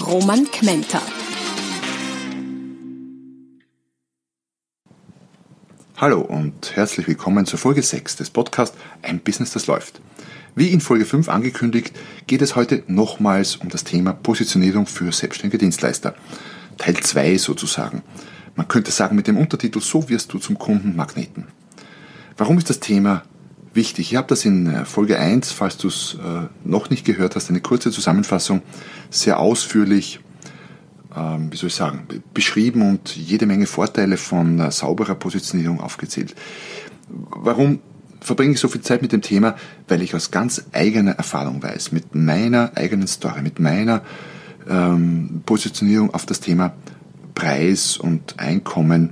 Roman Kmenter. Hallo und herzlich willkommen zur Folge 6 des Podcasts Ein Business, das läuft. Wie in Folge 5 angekündigt, geht es heute nochmals um das Thema Positionierung für selbstständige Dienstleister. Teil 2 sozusagen. Man könnte sagen mit dem Untertitel So wirst du zum Kundenmagneten. Warum ist das Thema wichtig? Ich habe das in äh, Folge 1, falls du es äh, noch nicht gehört hast, eine kurze Zusammenfassung sehr ausführlich ähm, wie soll ich sagen, beschrieben und jede Menge Vorteile von äh, sauberer Positionierung aufgezählt. Warum verbringe ich so viel Zeit mit dem Thema? Weil ich aus ganz eigener Erfahrung weiß, mit meiner eigenen Story, mit meiner ähm, Positionierung auf das Thema Preis und Einkommen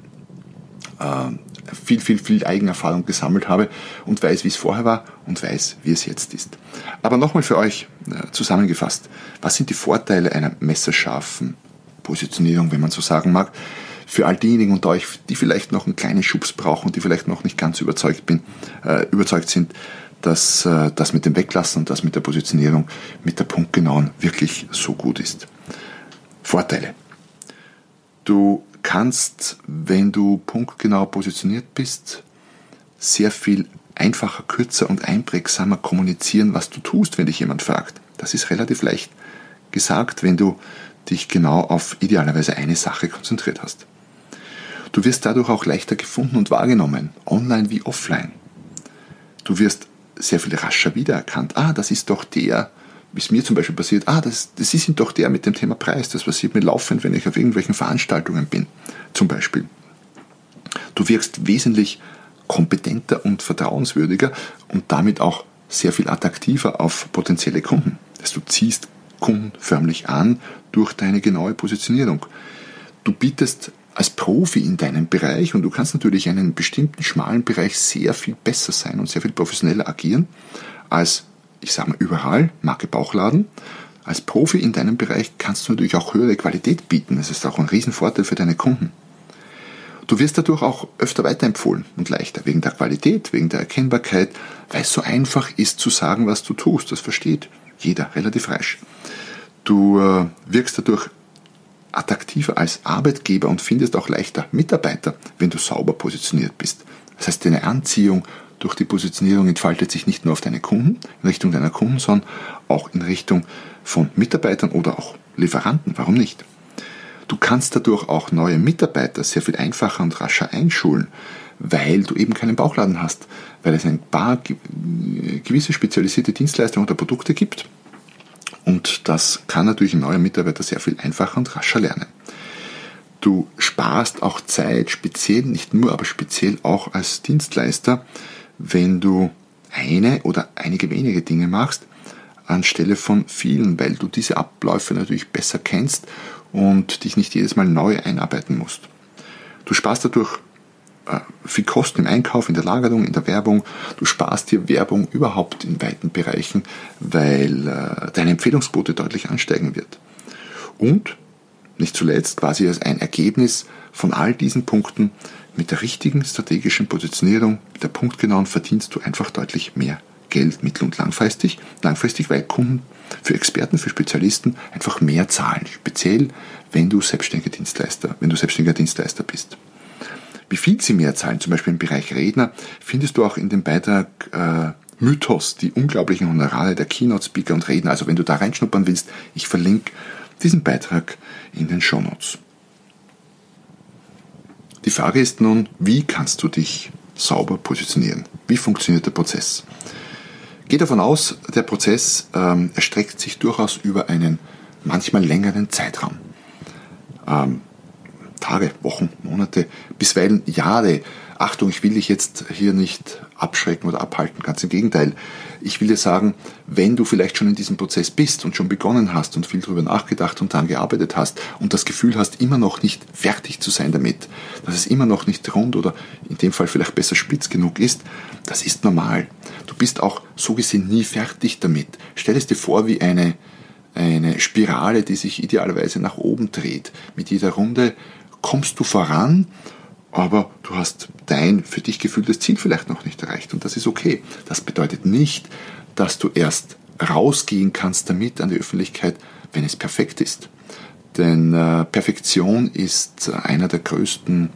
äh, viel, viel, viel Eigenerfahrung gesammelt habe und weiß, wie es vorher war und weiß, wie es jetzt ist. Aber nochmal für euch äh, zusammengefasst, was sind die Vorteile einer messerscharfen Positionierung, wenn man so sagen mag, für all diejenigen unter euch, die vielleicht noch einen kleinen Schubs brauchen die vielleicht noch nicht ganz überzeugt, bin, äh, überzeugt sind, dass äh, das mit dem Weglassen und das mit der Positionierung, mit der punktgenauen wirklich so gut ist. Vorteile. Du kannst, wenn du punktgenau positioniert bist, sehr viel einfacher, kürzer und einprägsamer kommunizieren, was du tust, wenn dich jemand fragt. Das ist relativ leicht gesagt, wenn du dich genau auf idealerweise eine Sache konzentriert hast. Du wirst dadurch auch leichter gefunden und wahrgenommen, online wie offline. Du wirst sehr viel rascher wiedererkannt. Ah, das ist doch der, wie es mir zum Beispiel passiert, ah, das, das ist doch der mit dem Thema Preis. Das passiert mir laufend, wenn ich auf irgendwelchen Veranstaltungen bin, zum Beispiel. Du wirkst wesentlich kompetenter und vertrauenswürdiger und damit auch sehr viel attraktiver auf potenzielle Kunden. Du ziehst Kunden förmlich an durch deine genaue Positionierung. Du bietest als Profi in deinem Bereich und du kannst natürlich in einem bestimmten schmalen Bereich sehr viel besser sein und sehr viel professioneller agieren als, ich sage mal, überall, Marke Bauchladen. Als Profi in deinem Bereich kannst du natürlich auch höhere Qualität bieten. Das ist auch ein Riesenvorteil für deine Kunden. Du wirst dadurch auch öfter weiterempfohlen und leichter, wegen der Qualität, wegen der Erkennbarkeit, weil es so einfach ist zu sagen, was du tust. Das versteht jeder relativ rasch. Du äh, wirkst dadurch attraktiver als Arbeitgeber und findest auch leichter Mitarbeiter, wenn du sauber positioniert bist. Das heißt, deine Anziehung durch die Positionierung entfaltet sich nicht nur auf deine Kunden, in Richtung deiner Kunden, sondern auch in Richtung von Mitarbeitern oder auch Lieferanten. Warum nicht? Du kannst dadurch auch neue Mitarbeiter sehr viel einfacher und rascher einschulen, weil du eben keinen Bauchladen hast, weil es ein paar gewisse spezialisierte Dienstleistungen oder Produkte gibt, und das kann natürlich ein neuer Mitarbeiter sehr viel einfacher und rascher lernen. Du sparst auch Zeit, speziell, nicht nur, aber speziell auch als Dienstleister, wenn du eine oder einige wenige Dinge machst, anstelle von vielen, weil du diese Abläufe natürlich besser kennst und dich nicht jedes Mal neu einarbeiten musst. Du sparst dadurch äh, viel Kosten im Einkauf, in der Lagerung, in der Werbung. Du sparst dir Werbung überhaupt in weiten Bereichen, weil äh, deine Empfehlungsquote deutlich ansteigen wird. Und nicht zuletzt quasi als ein Ergebnis von all diesen Punkten mit der richtigen strategischen Positionierung, mit der punktgenauen verdienst du einfach deutlich mehr Geld mittel- und langfristig, langfristig, weil Kunden für Experten, für Spezialisten einfach mehr zahlen, speziell wenn du selbstständiger Dienstleister, wenn du selbstständiger Dienstleister bist. Wie viel sie mehr zahlen, zum Beispiel im Bereich Redner, findest du auch in dem Beitrag äh, Mythos, die unglaublichen Honorare der Keynote-Speaker und Redner. Also wenn du da reinschnuppern willst, ich verlinke diesen Beitrag in den Show Notes. Die Frage ist nun, wie kannst du dich sauber positionieren? Wie funktioniert der Prozess? Geh davon aus, der Prozess ähm, erstreckt sich durchaus über einen manchmal längeren Zeitraum. Ähm, Tage, Wochen, Monate, bisweilen Jahre. Achtung, ich will dich jetzt hier nicht abschrecken oder abhalten, ganz im Gegenteil. Ich will dir sagen, wenn du vielleicht schon in diesem Prozess bist und schon begonnen hast und viel darüber nachgedacht und daran gearbeitet hast und das Gefühl hast, immer noch nicht fertig zu sein damit, dass es immer noch nicht rund oder in dem Fall vielleicht besser spitz genug ist, das ist normal. Du bist auch so gesehen nie fertig damit. Stell es dir vor wie eine, eine Spirale, die sich idealerweise nach oben dreht. Mit jeder Runde kommst du voran, aber du hast dein für dich gefühltes Ziel vielleicht noch nicht erreicht und das ist okay. Das bedeutet nicht, dass du erst rausgehen kannst damit an die Öffentlichkeit, wenn es perfekt ist. Denn äh, Perfektion ist einer der größten,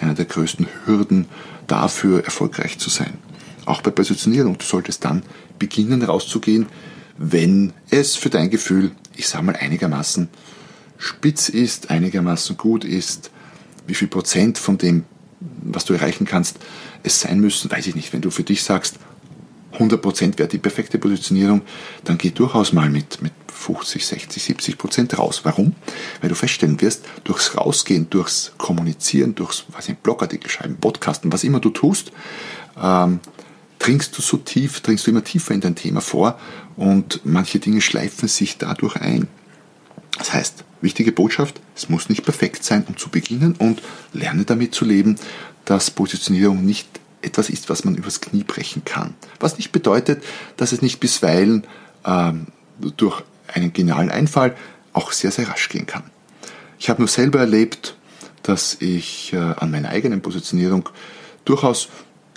einer der größten Hürden dafür, erfolgreich zu sein. Auch bei Positionierung. Du solltest dann beginnen rauszugehen, wenn es für dein Gefühl, ich sage mal, einigermaßen spitz ist, einigermaßen gut ist, wie viel Prozent von dem, was du erreichen kannst, es sein müssen, weiß ich nicht. Wenn du für dich sagst, 100 Prozent wäre die perfekte Positionierung, dann geh durchaus mal mit, mit 50, 60, 70 Prozent raus. Warum? Weil du feststellen wirst, durchs Rausgehen, durchs Kommunizieren, durchs was ich, Blogartikel schreiben, Podcasten, was immer du tust, ähm, dringst du so tief, dringst du immer tiefer in dein Thema vor und manche Dinge schleifen sich dadurch ein. Das heißt, wichtige Botschaft, es muss nicht perfekt sein, um zu beginnen und lerne damit zu leben, dass Positionierung nicht etwas ist, was man übers Knie brechen kann. Was nicht bedeutet, dass es nicht bisweilen ähm, durch einen genialen Einfall auch sehr, sehr rasch gehen kann. Ich habe nur selber erlebt, dass ich äh, an meiner eigenen Positionierung durchaus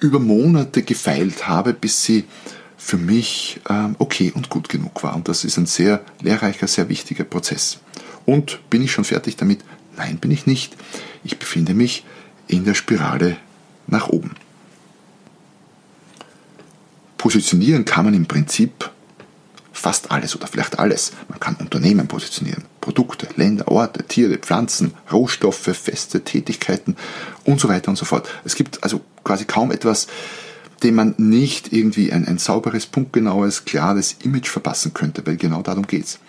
über Monate gefeilt habe, bis sie für mich ähm, okay und gut genug war. Und das ist ein sehr lehrreicher, sehr wichtiger Prozess. Und bin ich schon fertig damit? Nein, bin ich nicht. Ich befinde mich in der Spirale nach oben. Positionieren kann man im Prinzip fast alles oder vielleicht alles. Man kann Unternehmen positionieren, Produkte, Länder, Orte, Tiere, Pflanzen, Rohstoffe, feste Tätigkeiten und so weiter und so fort. Es gibt also quasi kaum etwas, dem man nicht irgendwie ein, ein sauberes, punktgenaues, klares Image verpassen könnte, weil genau darum geht's.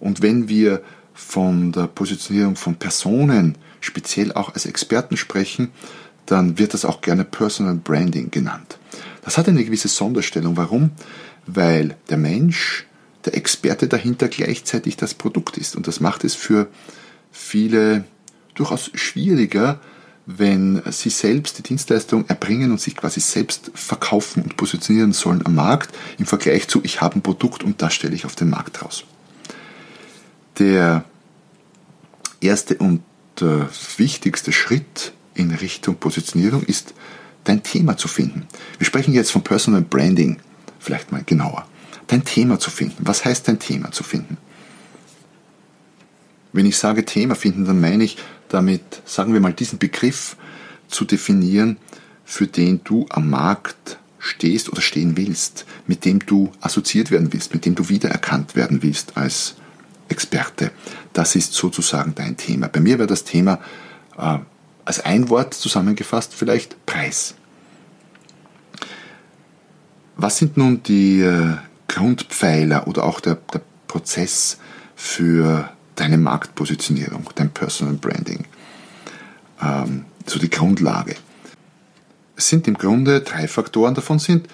Und wenn wir von der Positionierung von Personen, speziell auch als Experten sprechen, dann wird das auch gerne Personal Branding genannt. Das hat eine gewisse Sonderstellung. Warum? Weil der Mensch, der Experte dahinter gleichzeitig das Produkt ist. Und das macht es für viele durchaus schwieriger, wenn sie selbst die Dienstleistung erbringen und sich quasi selbst verkaufen und positionieren sollen am Markt im Vergleich zu, ich habe ein Produkt und das stelle ich auf den Markt raus. Der erste und äh, wichtigste Schritt in Richtung Positionierung ist dein Thema zu finden. Wir sprechen jetzt von Personal Branding, vielleicht mal genauer. Dein Thema zu finden. Was heißt dein Thema zu finden? Wenn ich sage Thema finden, dann meine ich damit, sagen wir mal, diesen Begriff zu definieren, für den du am Markt stehst oder stehen willst, mit dem du assoziiert werden willst, mit dem du wiedererkannt werden willst als Experte. Das ist sozusagen dein Thema. Bei mir wäre das Thema äh, als ein Wort zusammengefasst vielleicht Preis. Was sind nun die äh, Grundpfeiler oder auch der, der Prozess für deine Marktpositionierung, dein Personal Branding? Ähm, so die Grundlage. Es sind im Grunde drei Faktoren, davon sind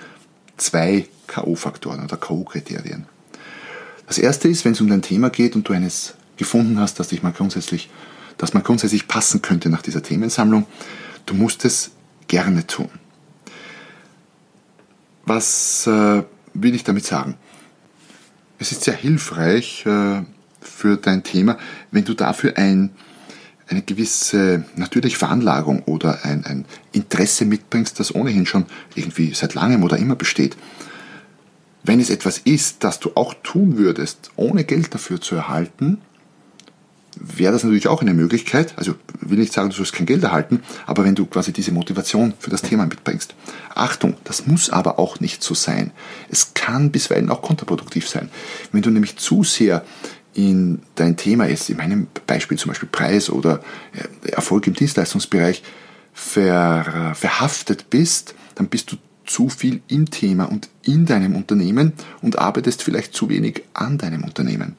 zwei K.O.-Faktoren oder K.O.-Kriterien. Das erste ist, wenn es um dein Thema geht und du eines gefunden hast, das dich mal grundsätzlich dass man grundsätzlich passen könnte nach dieser Themensammlung. Du musst es gerne tun. Was äh, will ich damit sagen? Es ist sehr hilfreich äh, für dein Thema, wenn du dafür ein, eine gewisse natürliche Veranlagung oder ein, ein Interesse mitbringst, das ohnehin schon irgendwie seit langem oder immer besteht. Wenn es etwas ist, das du auch tun würdest, ohne Geld dafür zu erhalten, wäre das natürlich auch eine Möglichkeit. Also will nicht sagen, du sollst kein Geld erhalten, aber wenn du quasi diese Motivation für das Thema mitbringst. Achtung, das muss aber auch nicht so sein. Es kann bisweilen auch kontraproduktiv sein. Wenn du nämlich zu sehr in dein Thema ist, in meinem Beispiel zum Beispiel Preis oder äh, Erfolg im Dienstleistungsbereich, ver, verhaftet bist, dann bist du zu viel im Thema und in deinem Unternehmen und arbeitest vielleicht zu wenig an deinem Unternehmen.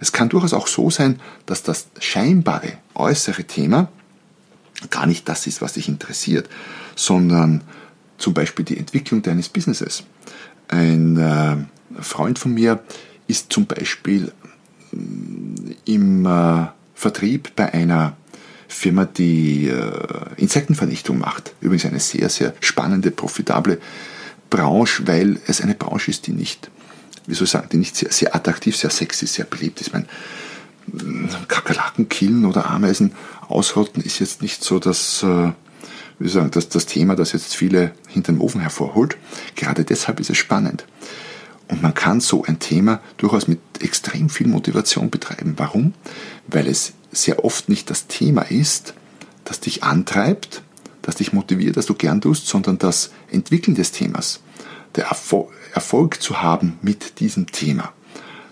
Es kann durchaus auch so sein, dass das scheinbare äußere Thema gar nicht das ist, was dich interessiert, sondern zum Beispiel die Entwicklung deines Businesses. Ein äh, Freund von mir ist zum Beispiel im äh, Vertrieb bei einer Firma, die äh, Insektenvernichtung macht. Übrigens eine sehr, sehr spannende, profitable Branche, weil es eine Branche ist, die nicht, wie soll ich sagen, die nicht sehr, sehr attraktiv, sehr sexy, sehr beliebt ist. Ich meine, Kakerlaken killen oder Ameisen ausrotten ist jetzt nicht so das, äh, wie sagen, das, das Thema, das jetzt viele hinter dem Ofen hervorholt. Gerade deshalb ist es spannend. Und man kann so ein Thema durchaus mit extrem viel Motivation betreiben. Warum? Weil es sehr oft nicht das Thema ist, das dich antreibt, das dich motiviert, das du gern tust, sondern das Entwickeln des Themas, der Erfolg zu haben mit diesem Thema.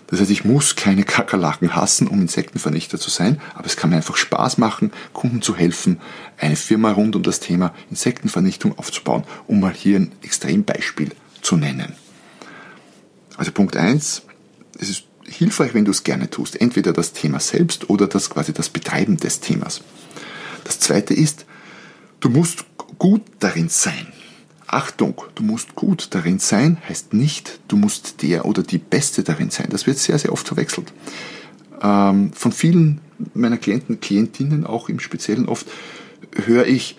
Das heißt, ich muss keine Kakerlaken hassen, um Insektenvernichter zu sein, aber es kann mir einfach Spaß machen, Kunden zu helfen, eine Firma rund um das Thema Insektenvernichtung aufzubauen, um mal hier ein Extrembeispiel zu nennen. Also Punkt eins: es ist hilfreich, wenn du es gerne tust. Entweder das Thema selbst oder das quasi das Betreiben des Themas. Das zweite ist, du musst gut darin sein. Achtung, du musst gut darin sein, heißt nicht, du musst der oder die Beste darin sein. Das wird sehr, sehr oft verwechselt. Ähm, von vielen meiner Klienten, Klientinnen auch im Speziellen oft, höre ich,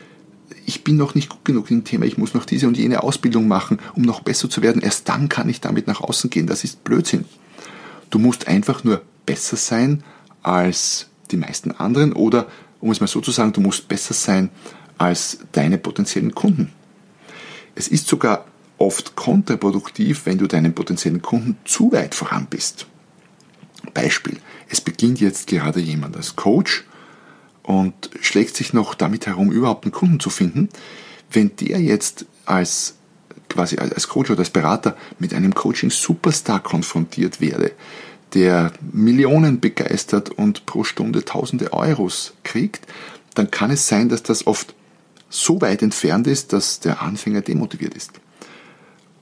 ich bin noch nicht gut genug im Thema, ich muss noch diese und jene Ausbildung machen, um noch besser zu werden. Erst dann kann ich damit nach außen gehen. Das ist Blödsinn. Du musst einfach nur besser sein als die meisten anderen oder, um es mal so zu sagen, du musst besser sein als deine potenziellen Kunden. Es ist sogar oft kontraproduktiv, wenn du deinen potenziellen Kunden zu weit voran bist. Beispiel, es beginnt jetzt gerade jemand als Coach und schlägt sich noch damit herum, überhaupt einen Kunden zu finden. Wenn der jetzt als quasi als Coach oder als Berater mit einem Coaching-Superstar konfrontiert werde, der Millionen begeistert und pro Stunde tausende Euros kriegt, dann kann es sein, dass das oft so weit entfernt ist, dass der Anfänger demotiviert ist.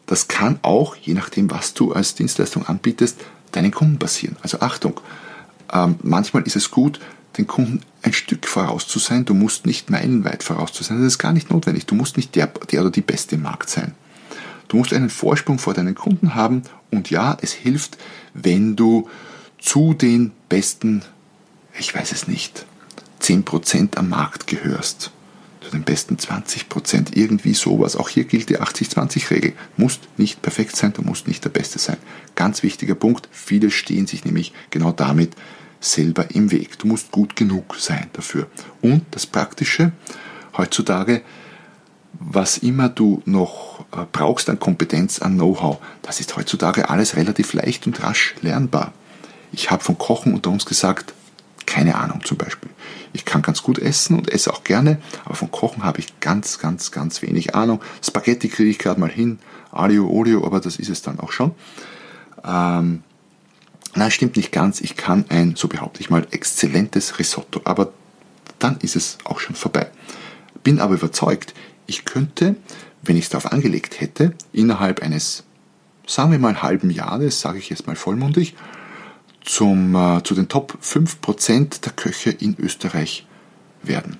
Das kann auch, je nachdem, was du als Dienstleistung anbietest, deinen Kunden passieren. Also Achtung, ähm, manchmal ist es gut, den Kunden ein Stück voraus zu sein. Du musst nicht meilenweit voraus zu sein. Das ist gar nicht notwendig. Du musst nicht der, der oder die Beste im Markt sein. Du musst einen Vorsprung vor deinen Kunden haben. Und ja, es hilft, wenn du zu den besten, ich weiß es nicht, 10% am Markt gehörst zu den besten 20 Prozent, irgendwie sowas. Auch hier gilt die 80-20-Regel. Musst nicht perfekt sein, du musst nicht der Beste sein. Ganz wichtiger Punkt, viele stehen sich nämlich genau damit selber im Weg. Du musst gut genug sein dafür. Und das Praktische, heutzutage, was immer du noch äh, brauchst an Kompetenz, an Know-how, das ist heutzutage alles relativ leicht und rasch lernbar. Ich habe von Kochen unter uns gesagt, keine Ahnung zum Beispiel. Ich kann ganz gut essen und esse auch gerne, aber von Kochen habe ich ganz, ganz, ganz wenig Ahnung. Spaghetti kriege ich gerade mal hin, Alio, Olio, aber das ist es dann auch schon. Ähm, nein, stimmt nicht ganz. Ich kann ein, so behaupte ich mal, exzellentes Risotto, aber dann ist es auch schon vorbei. Bin aber überzeugt, ich könnte, wenn ich es darauf angelegt hätte, innerhalb eines, sagen wir mal, halben Jahres, sage ich jetzt mal vollmundig, zum, äh, zu den Top 5% der Köche in Österreich werden.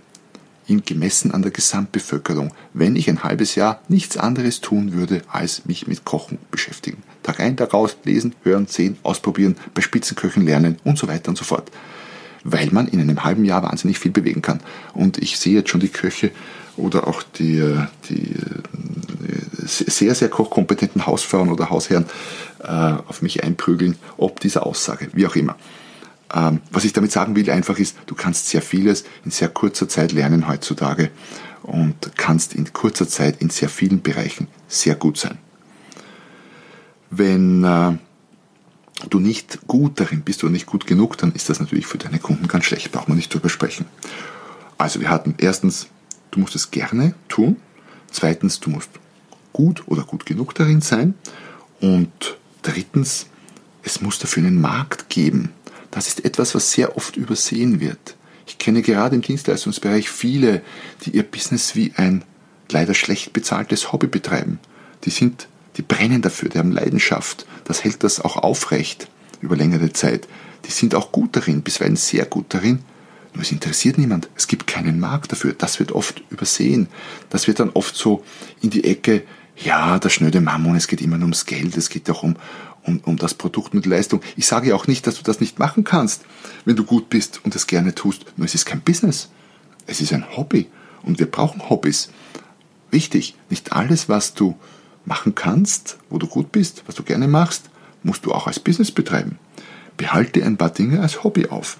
In gemessen an der Gesamtbevölkerung, wenn ich ein halbes Jahr nichts anderes tun würde, als mich mit Kochen beschäftigen. Tag ein, Tag aus, lesen, hören, sehen, ausprobieren, bei Spitzenköchen lernen und so weiter und so fort. Weil man in einem halben Jahr wahnsinnig viel bewegen kann. Und ich sehe jetzt schon die Köche oder auch die, äh, die äh, sehr, sehr kochkompetenten Hausfrauen oder Hausherren äh, auf mich einprügeln, ob dieser Aussage, wie auch immer. Ähm, was ich damit sagen will, einfach ist, du kannst sehr vieles in sehr kurzer Zeit lernen heutzutage und kannst in kurzer Zeit in sehr vielen Bereichen sehr gut sein. Wenn äh, du nicht gut darin bist oder nicht gut genug, dann ist das natürlich für deine Kunden ganz schlecht, braucht man nicht drüber sprechen. Also wir hatten erstens, du musst es gerne tun. Zweitens, du musst gut oder gut genug darin sein. Und drittens, es muss dafür einen Markt geben. Das ist etwas, was sehr oft übersehen wird. Ich kenne gerade im Dienstleistungsbereich viele, die ihr Business wie ein leider schlecht bezahltes Hobby betreiben. Die sind, die brennen dafür, die haben Leidenschaft. Das hält das auch aufrecht über längere Zeit. Die sind auch gut darin, bisweilen sehr gut darin, Nur es interessiert niemand. Es gibt keinen Markt dafür. Das wird oft übersehen. Das wird dann oft so in die Ecke, ja, der schnöde Mammon, es geht immer nur ums Geld, es geht auch um, um, um das Produkt die Leistung. Ich sage ja auch nicht, dass du das nicht machen kannst, wenn du gut bist und es gerne tust. Nur es ist kein Business. Es ist ein Hobby. Und wir brauchen Hobbys. Wichtig, nicht alles, was du machen kannst, wo du gut bist, was du gerne machst, musst du auch als Business betreiben. Behalte ein paar Dinge als Hobby auf.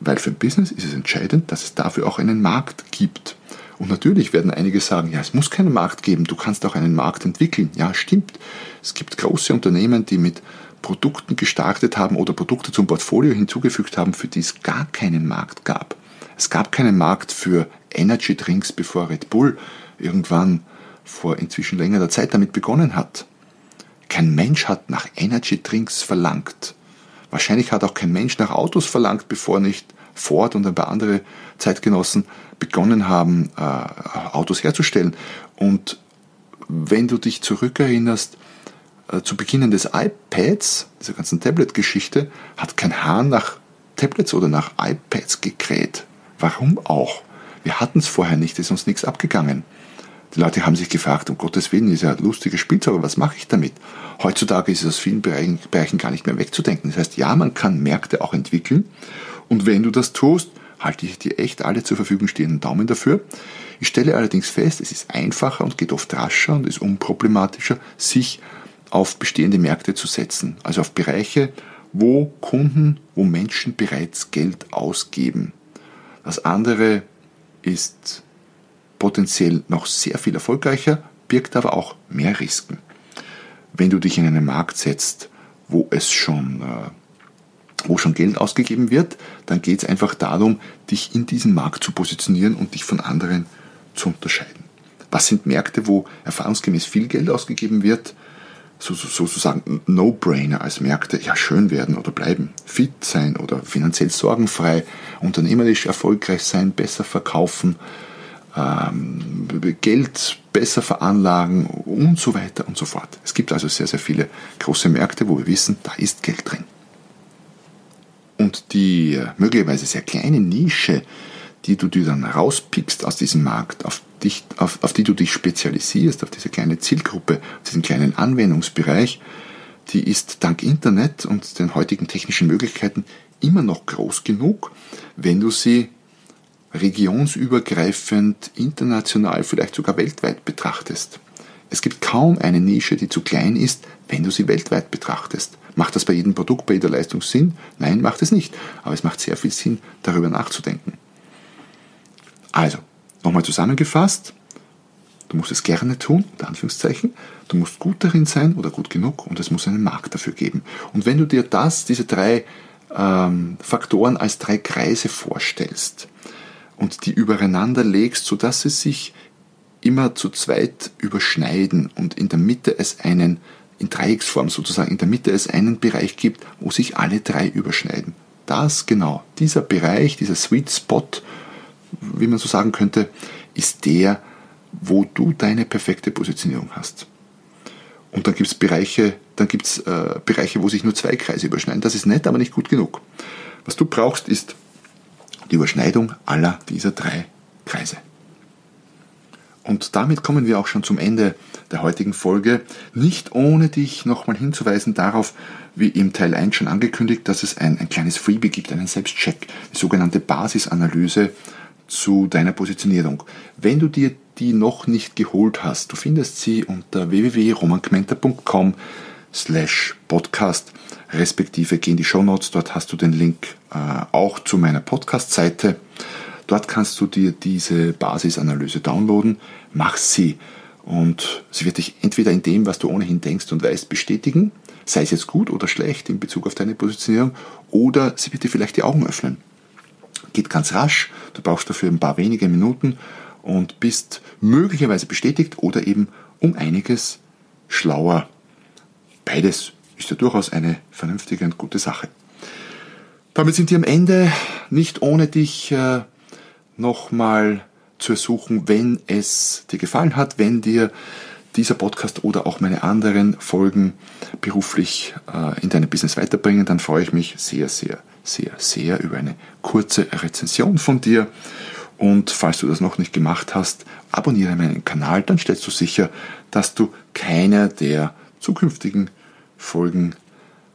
Weil für ein Business ist es entscheidend, dass es dafür auch einen Markt gibt. Und natürlich werden einige sagen, ja, es muss keinen Markt geben, du kannst auch einen Markt entwickeln. Ja, stimmt. Es gibt große Unternehmen, die mit Produkten gestartet haben oder Produkte zum Portfolio hinzugefügt haben, für die es gar keinen Markt gab. Es gab keinen Markt für Energy Drinks, bevor Red Bull irgendwann vor inzwischen längerer Zeit damit begonnen hat. Kein Mensch hat nach Energy Drinks verlangt. Wahrscheinlich hat auch kein Mensch nach Autos verlangt, bevor nicht Ford und ein paar andere Zeitgenossen begonnen haben, äh, Autos herzustellen. Und wenn du dich zurückerinnerst, äh, zu Beginn des iPads, dieser ganzen Tablet-Geschichte, hat kein Hahn nach Tablets oder nach iPads gekräht. Warum auch? Wir hatten es vorher nicht, ist uns nichts abgegangen. Die Leute haben sich gefragt, um Gottes Willen, ist ja ein lustiges Spielzeug, was mache ich damit? Heutzutage ist es aus vielen Bereichen, Bereichen gar nicht mehr wegzudenken. Das heißt, ja, man kann Märkte auch entwickeln. Und wenn du das tust, halte ich dir echt alle zur Verfügung stehenden Daumen dafür. Ich stelle allerdings fest, es ist einfacher und geht oft rascher und ist unproblematischer, sich auf bestehende Märkte zu setzen. Also auf Bereiche, wo Kunden, wo Menschen bereits Geld ausgeben. Das andere ist potenziell noch sehr viel erfolgreicher, birgt aber auch mehr Risiken. Wenn du dich in einen Markt setzt, wo es schon, äh, wo schon Geld ausgegeben wird, dann geht es einfach darum, dich in diesem Markt zu positionieren und dich von anderen zu unterscheiden. Was sind Märkte, wo erfahrungsgemäß viel Geld ausgegeben wird? So, so, sozusagen No-Brainer als Märkte ja schön werden oder bleiben, fit sein oder finanziell sorgenfrei, unternehmerisch erfolgreich sein, besser verkaufen, ähm, Geld besser veranlagen und so weiter und so fort. Es gibt also sehr, sehr viele große Märkte, wo wir wissen, da ist Geld drin. Und die äh, möglicherweise sehr kleine Nische, die du dir dann rauspickst aus diesem Markt, auf, dich, auf, auf die du dich spezialisierst, auf diese kleine Zielgruppe, auf diesen kleinen Anwendungsbereich, die ist dank Internet und den heutigen technischen Möglichkeiten immer noch groß genug, wenn du sie regionsübergreifend, international, vielleicht sogar weltweit betrachtest. Es gibt kaum eine Nische, die zu klein ist, wenn du sie weltweit betrachtest. Macht das bei jedem Produkt, bei jeder Leistung Sinn? Nein, macht es nicht. Aber es macht sehr viel Sinn, darüber nachzudenken. Also, nochmal zusammengefasst, du musst es gerne tun, unter Anführungszeichen, du musst gut darin sein oder gut genug und es muss einen Markt dafür geben. Und wenn du dir das, diese drei ähm, Faktoren als drei Kreise vorstellst, und die übereinander legst, sodass sie sich immer zu zweit überschneiden und in der Mitte es einen, in Dreiecksform sozusagen, in der Mitte es einen Bereich gibt, wo sich alle drei überschneiden. Das genau, dieser Bereich, dieser Sweet Spot, wie man so sagen könnte, ist der, wo du deine perfekte Positionierung hast. Und dann gibt es Bereiche, dann gibt's, äh, Bereiche, wo sich nur zwei Kreise überschneiden. Das ist nett, aber nicht gut genug. Was du brauchst, ist die Überschneidung aller dieser drei Kreise. Und damit kommen wir auch schon zum Ende der heutigen Folge. Nicht ohne dich nochmal hinzuweisen darauf, wie im Teil 1 schon angekündigt, dass es ein, ein kleines Freebie gibt, einen Selbstcheck, die sogenannte Basisanalyse zu deiner Positionierung. Wenn du dir die noch nicht geholt hast, du findest sie unter www.romankmenta.com slash podcast respektive geh in die Show Notes, dort hast du den Link äh, auch zu meiner Podcast-Seite. Dort kannst du dir diese Basisanalyse downloaden, mach sie und sie wird dich entweder in dem, was du ohnehin denkst und weißt, bestätigen, sei es jetzt gut oder schlecht in Bezug auf deine Positionierung, oder sie wird dir vielleicht die Augen öffnen. Geht ganz rasch, du brauchst dafür ein paar wenige Minuten und bist möglicherweise bestätigt oder eben um einiges schlauer. Beides ist ja durchaus eine vernünftige und gute Sache. Damit sind wir am Ende, nicht ohne dich äh, nochmal zu ersuchen, wenn es dir gefallen hat, wenn dir dieser Podcast oder auch meine anderen Folgen beruflich äh, in deinem Business weiterbringen, dann freue ich mich sehr, sehr sehr, sehr über eine kurze Rezension von dir. Und falls du das noch nicht gemacht hast, abonniere meinen Kanal, dann stellst du sicher, dass du keine der zukünftigen Folgen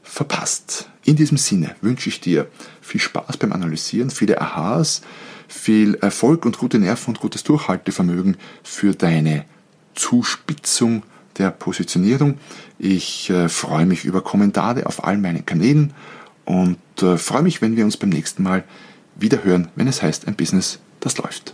verpasst. In diesem Sinne wünsche ich dir viel Spaß beim Analysieren, viele Aha's, viel Erfolg und gute Nerven und gutes Durchhaltevermögen für deine Zuspitzung der Positionierung. Ich äh, freue mich über Kommentare auf allen meinen Kanälen und äh, freue mich, wenn wir uns beim nächsten Mal wieder hören, wenn es heißt ein Business, das läuft.